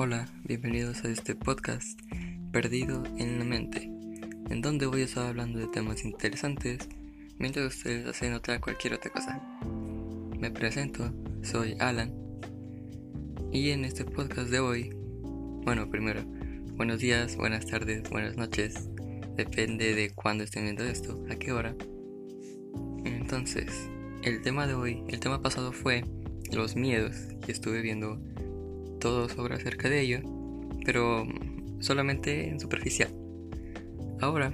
Hola, bienvenidos a este podcast Perdido en la Mente, en donde voy a estar hablando de temas interesantes mientras ustedes hacen otra cualquier otra cosa. Me presento, soy Alan, y en este podcast de hoy, bueno, primero, buenos días, buenas tardes, buenas noches, depende de cuándo estén viendo esto, a qué hora. Entonces, el tema de hoy, el tema pasado fue los miedos y estuve viendo todo sobre acerca de ello, pero solamente en superficial. Ahora,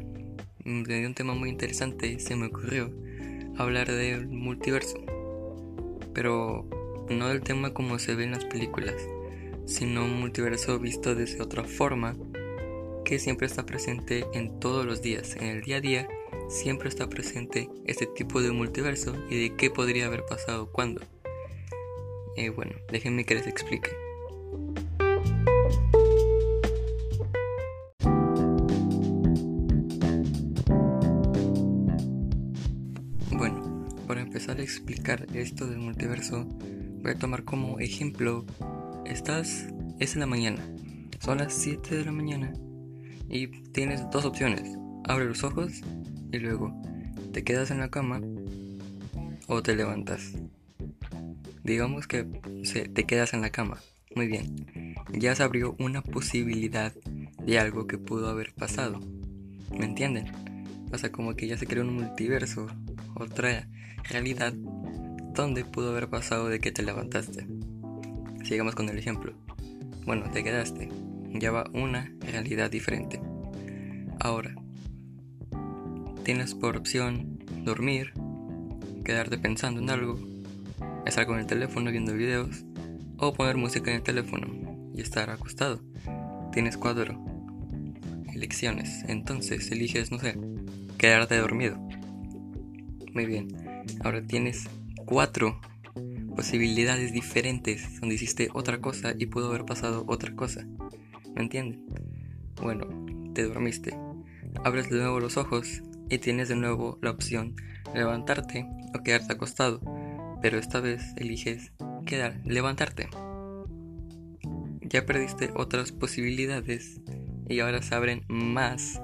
de un tema muy interesante, se me ocurrió hablar del multiverso, pero no del tema como se ve en las películas, sino un multiverso visto desde otra forma que siempre está presente en todos los días, en el día a día siempre está presente este tipo de multiverso y de qué podría haber pasado cuándo. Eh, bueno, déjenme que les explique. Bueno, para empezar a explicar esto del multiverso, voy a tomar como ejemplo, estás, es en la mañana, son las 7 de la mañana y tienes dos opciones, abre los ojos y luego te quedas en la cama o te levantas. Digamos que te quedas en la cama. Muy bien. Ya se abrió una posibilidad de algo que pudo haber pasado. ¿Me entienden? O sea, como que ya se creó un multiverso, otra realidad donde pudo haber pasado de que te levantaste. Sigamos con el ejemplo. Bueno, te quedaste. Ya va una realidad diferente. Ahora, tienes por opción dormir, quedarte pensando en algo estar con el teléfono viendo videos o poner música en el teléfono y estar acostado. Tienes cuatro elecciones, entonces eliges, no sé, quedarte dormido. Muy bien, ahora tienes cuatro posibilidades diferentes donde hiciste otra cosa y pudo haber pasado otra cosa. ¿Me entienden? Bueno, te dormiste. Abres de nuevo los ojos y tienes de nuevo la opción levantarte o quedarte acostado pero esta vez eliges quedar, levantarte. Ya perdiste otras posibilidades y ahora se abren más,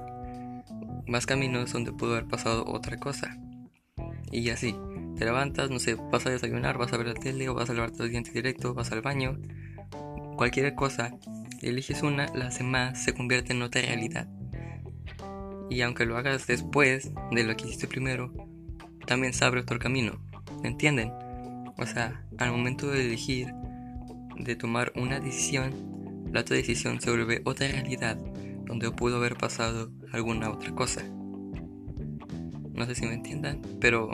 más caminos donde pudo haber pasado otra cosa. Y así, te levantas, no sé, vas a desayunar, vas a ver la tele o vas a lavarte los dientes directo, vas al baño, cualquier cosa, eliges una, las demás se convierte en otra realidad. Y aunque lo hagas después de lo que hiciste primero, también se abre otro camino. ¿Me entienden? O sea, al momento de elegir, de tomar una decisión, la otra decisión se vuelve otra realidad donde pudo haber pasado alguna otra cosa. No sé si me entiendan, pero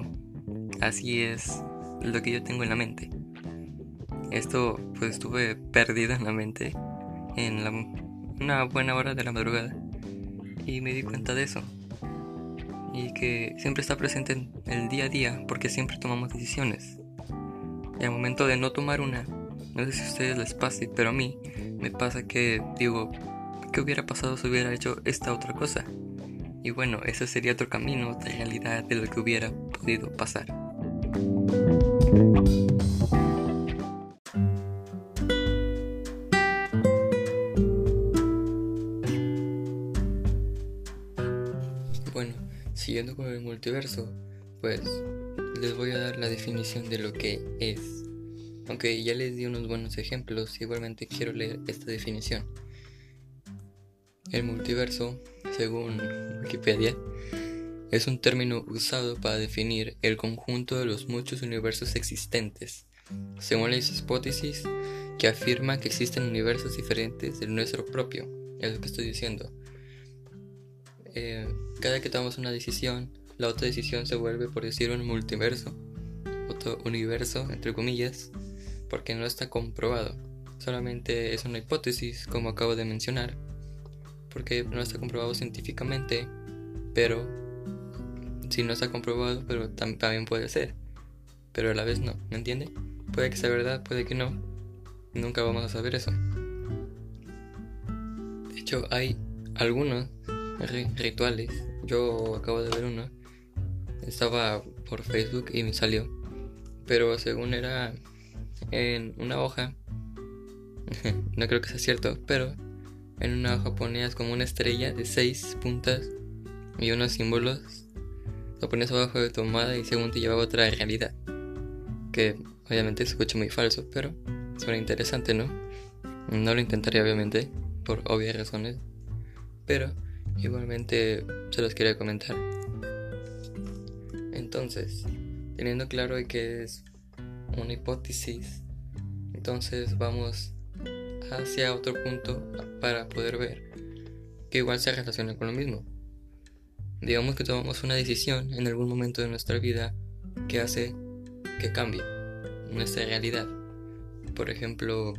así es lo que yo tengo en la mente. Esto pues estuve perdido en la mente en una buena hora de la madrugada y me di cuenta de eso. Y que siempre está presente en el día a día porque siempre tomamos decisiones. Y al momento de no tomar una, no sé si a ustedes les pase, pero a mí me pasa que digo, ¿qué hubiera pasado si hubiera hecho esta otra cosa? Y bueno, ese sería otro camino, otra realidad de lo que hubiera podido pasar. Bueno, siguiendo con el multiverso, pues les voy a dar la definición de lo que es. Aunque ya les di unos buenos ejemplos, igualmente quiero leer esta definición. El multiverso, según Wikipedia, es un término usado para definir el conjunto de los muchos universos existentes, según las hipótesis que afirma que existen universos diferentes del nuestro propio. Es lo que estoy diciendo. Eh, cada que tomamos una decisión, la otra decisión se vuelve, por decir, un multiverso, otro universo, entre comillas, porque no está comprobado. Solamente es una hipótesis, como acabo de mencionar, porque no está comprobado científicamente, pero si no está comprobado, pero también puede ser, pero a la vez no, ¿me entiende? Puede que sea verdad, puede que no, nunca vamos a saber eso. De hecho, hay algunos rituales, yo acabo de ver uno, estaba por Facebook y me salió. Pero según era en una hoja no creo que sea cierto, pero en una hoja ponías como una estrella de seis puntas y unos símbolos. Lo ponías abajo de tu almohada y según te llevaba otra realidad. Que obviamente se escucha muy falso, pero suena interesante, ¿no? No lo intentaría obviamente, por obvias razones. Pero igualmente se los quería comentar. Entonces, teniendo claro que es una hipótesis, entonces vamos hacia otro punto para poder ver que igual se relaciona con lo mismo. Digamos que tomamos una decisión en algún momento de nuestra vida que hace que cambie nuestra realidad. Por ejemplo,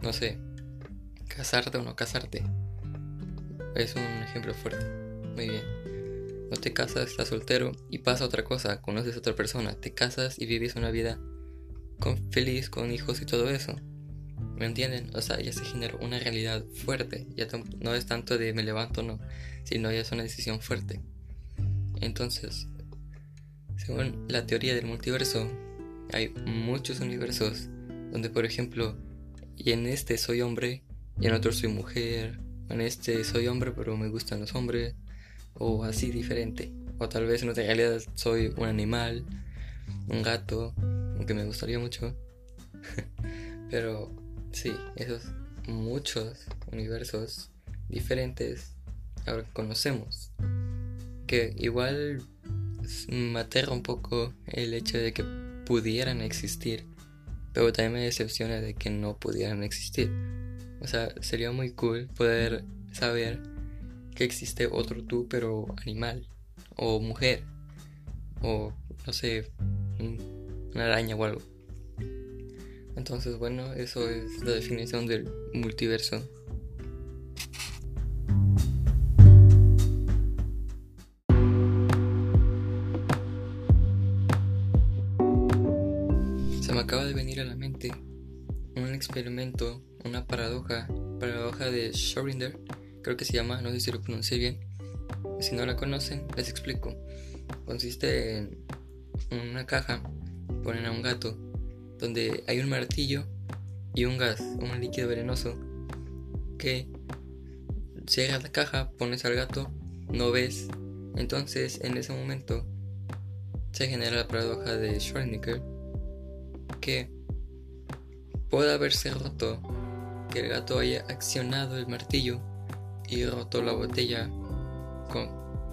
no sé, casarte o no casarte. Es un ejemplo fuerte. Muy bien. No te casas, estás soltero y pasa otra cosa, conoces a otra persona, te casas y vives una vida con, feliz, con hijos y todo eso. ¿Me entienden? O sea, ya se generó una realidad fuerte. Ya no es tanto de me levanto no, sino ya es una decisión fuerte. Entonces, según la teoría del multiverso, hay muchos universos donde, por ejemplo, y en este soy hombre y en otro soy mujer. En este soy hombre pero me gustan los hombres. O así diferente. O tal vez en otra realidad soy un animal, un gato, aunque me gustaría mucho. pero Sí, esos muchos universos diferentes ahora conocemos. Que igual me un poco el hecho de que pudieran existir, pero también me decepciona de que no pudieran existir. O sea, sería muy cool poder saber que existe otro tú, pero animal, o mujer, o no sé, una araña o algo. Entonces, bueno, eso es la definición del multiverso. Se me acaba de venir a la mente un experimento, una paradoja, paradoja de Schrödinger, creo que se llama, no sé si lo pronuncié bien. Si no la conocen, les explico. Consiste en una caja, ponen a un gato donde hay un martillo y un gas, un líquido venenoso, que cierras la caja, pones al gato, no ves, entonces en ese momento se genera la paradoja de Schrödinger que puede haberse roto, que el gato haya accionado el martillo y roto la botella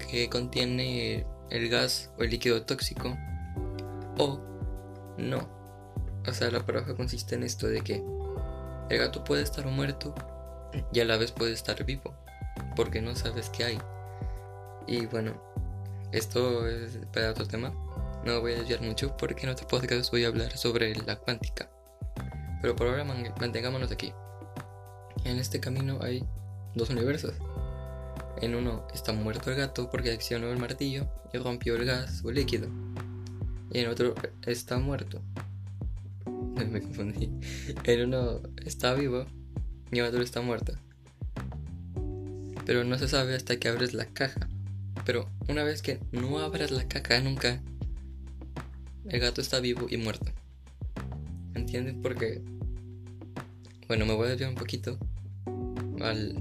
que contiene el gas o el líquido tóxico, o no, o sea, la paradoja consiste en esto de que el gato puede estar muerto y a la vez puede estar vivo, porque no sabes qué hay. Y bueno, esto es para otro tema. No voy a desviar mucho porque en otro podcast voy a hablar sobre la cuántica. Pero por ahora mantengámonos aquí. En este camino hay dos universos. En uno está muerto el gato porque accionó el martillo y rompió el gas o líquido. Y en otro está muerto me confundí. El uno está vivo y el otro está muerto. Pero no se sabe hasta que abres la caja. Pero una vez que no abras la caja nunca, el gato está vivo y muerto. ¿Entienden? Porque... Bueno, me voy a desviar un poquito al,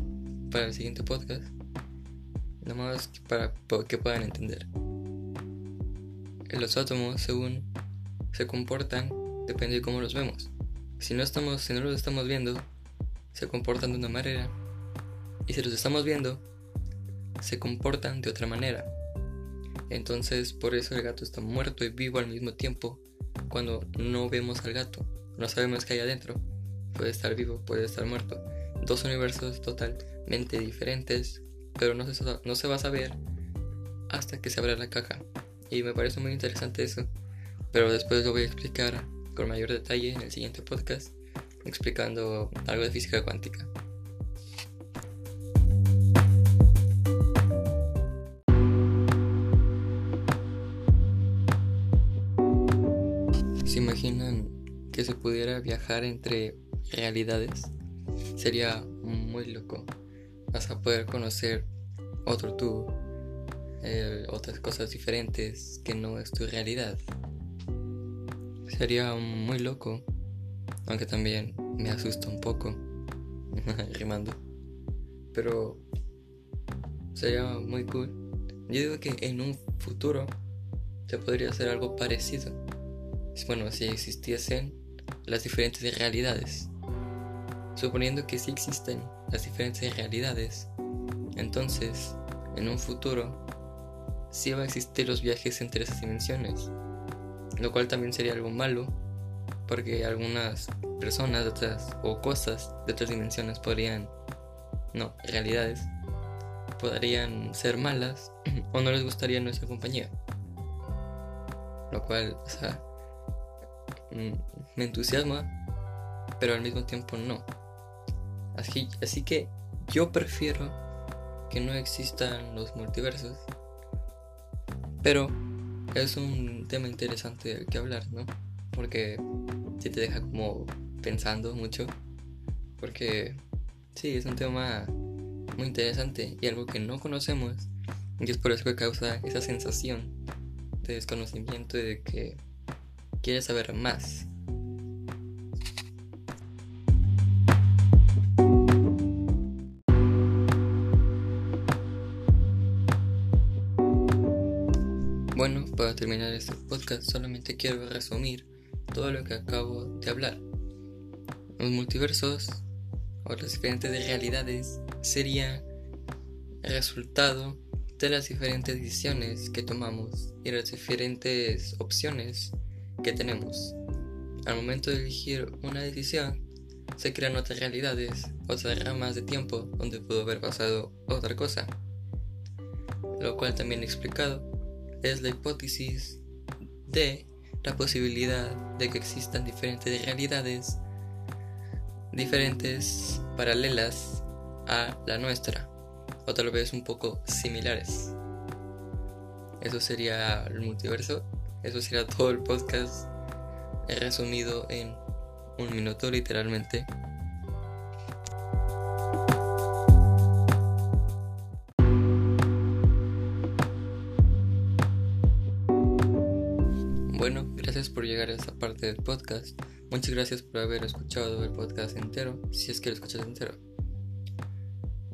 para el siguiente podcast. Nada más para que puedan entender. Los átomos, según se comportan depende de cómo los vemos. Si no, estamos, si no los estamos viendo, se comportan de una manera. Y si los estamos viendo, se comportan de otra manera. Entonces, por eso el gato está muerto y vivo al mismo tiempo cuando no vemos al gato. No sabemos qué hay adentro. Puede estar vivo, puede estar muerto. Dos universos totalmente diferentes, pero no se, no se va a saber hasta que se abra la caja. Y me parece muy interesante eso. Pero después lo voy a explicar con mayor detalle en el siguiente podcast explicando algo de física cuántica. ¿Se imaginan que se pudiera viajar entre realidades? Sería muy loco. Vas a poder conocer otro tú, eh, otras cosas diferentes que no es tu realidad. Sería muy loco, aunque también me asusta un poco, rimando. Pero sería muy cool. Yo digo que en un futuro se podría hacer algo parecido. Bueno, si existiesen las diferentes realidades. Suponiendo que sí existen las diferentes realidades, entonces, en un futuro, sí va a existir los viajes entre esas dimensiones. Lo cual también sería algo malo, porque algunas personas de otras, o cosas de otras dimensiones podrían, no, realidades, podrían ser malas o no les gustaría nuestra compañía. Lo cual, o sea, mm, me entusiasma, pero al mismo tiempo no. Así, así que yo prefiero que no existan los multiversos. Pero es un tema interesante del que hablar, ¿no? Porque si te deja como pensando mucho. Porque sí, es un tema muy interesante y algo que no conocemos. Y es por eso que causa esa sensación de desconocimiento y de que quieres saber más. Para terminar este podcast solamente quiero resumir todo lo que acabo de hablar. Los multiversos o las diferentes realidades sería el resultado de las diferentes decisiones que tomamos y las diferentes opciones que tenemos. Al momento de elegir una decisión, se crean otras realidades, otras ramas de tiempo donde pudo haber pasado otra cosa. Lo cual también explicado es la hipótesis de la posibilidad de que existan diferentes realidades diferentes, paralelas a la nuestra, o tal vez un poco similares. Eso sería el multiverso, eso sería todo el podcast resumido en un minuto literalmente. Por llegar a esta parte del podcast. Muchas gracias por haber escuchado el podcast entero, si es que lo escuchas entero.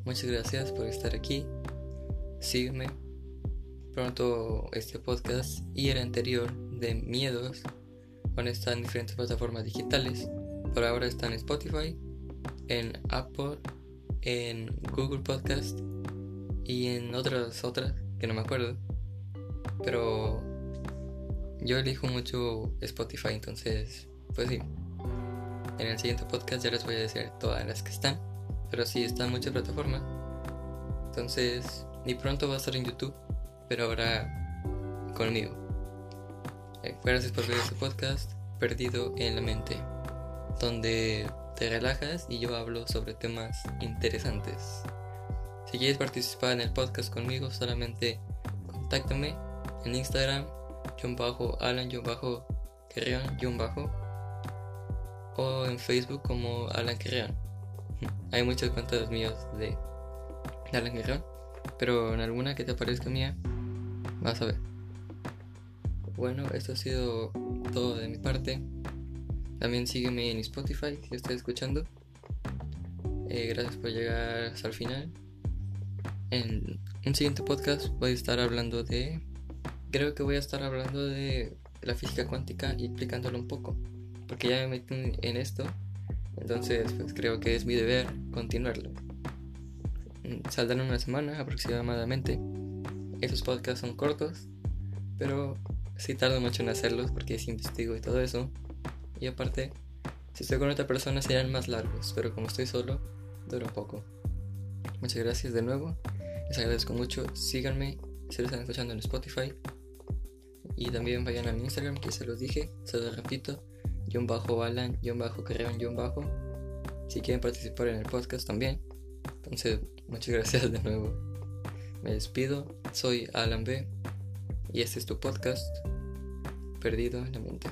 Muchas gracias por estar aquí. Sígueme. Pronto este podcast y el anterior de miedos van a estar en diferentes plataformas digitales. Por ahora están en Spotify, en Apple, en Google Podcast y en otras otras que no me acuerdo. Pero yo elijo mucho Spotify, entonces, pues sí. En el siguiente podcast ya les voy a decir todas las que están. Pero sí, están muchas plataformas. Entonces, ni pronto va a estar en YouTube, pero ahora conmigo. Eh, gracias por ver este podcast, Perdido en la Mente, donde te relajas y yo hablo sobre temas interesantes. Si quieres participar en el podcast conmigo, solamente contáctame en Instagram John bajo Alan bajo bajo o en Facebook como Alan Querreon. Hay muchas cuentas mías de, Alan Querreon, pero en alguna que te aparezca mía vas a ver. Bueno, esto ha sido todo de mi parte. También sígueme en Spotify si estás escuchando. Eh, gracias por llegar hasta el final. En un siguiente podcast voy a estar hablando de creo que voy a estar hablando de la física cuántica y explicándolo un poco, porque ya me metí en esto, entonces pues creo que es mi deber continuarlo. Mm, saldrán una semana aproximadamente. Esos podcasts son cortos, pero sí tardo mucho en hacerlos porque es investigo y todo eso. Y aparte, si estoy con otra persona serán más largos, pero como estoy solo, dura poco. Muchas gracias de nuevo. Les agradezco mucho. Síganme si lo están escuchando en Spotify. Y también vayan a mi Instagram, que se los dije, se los repito, John bajo Alan, John bajo John bajo. Si quieren participar en el podcast también. Entonces, muchas gracias de nuevo. Me despido, soy Alan B. Y este es tu podcast, Perdido en la Mente.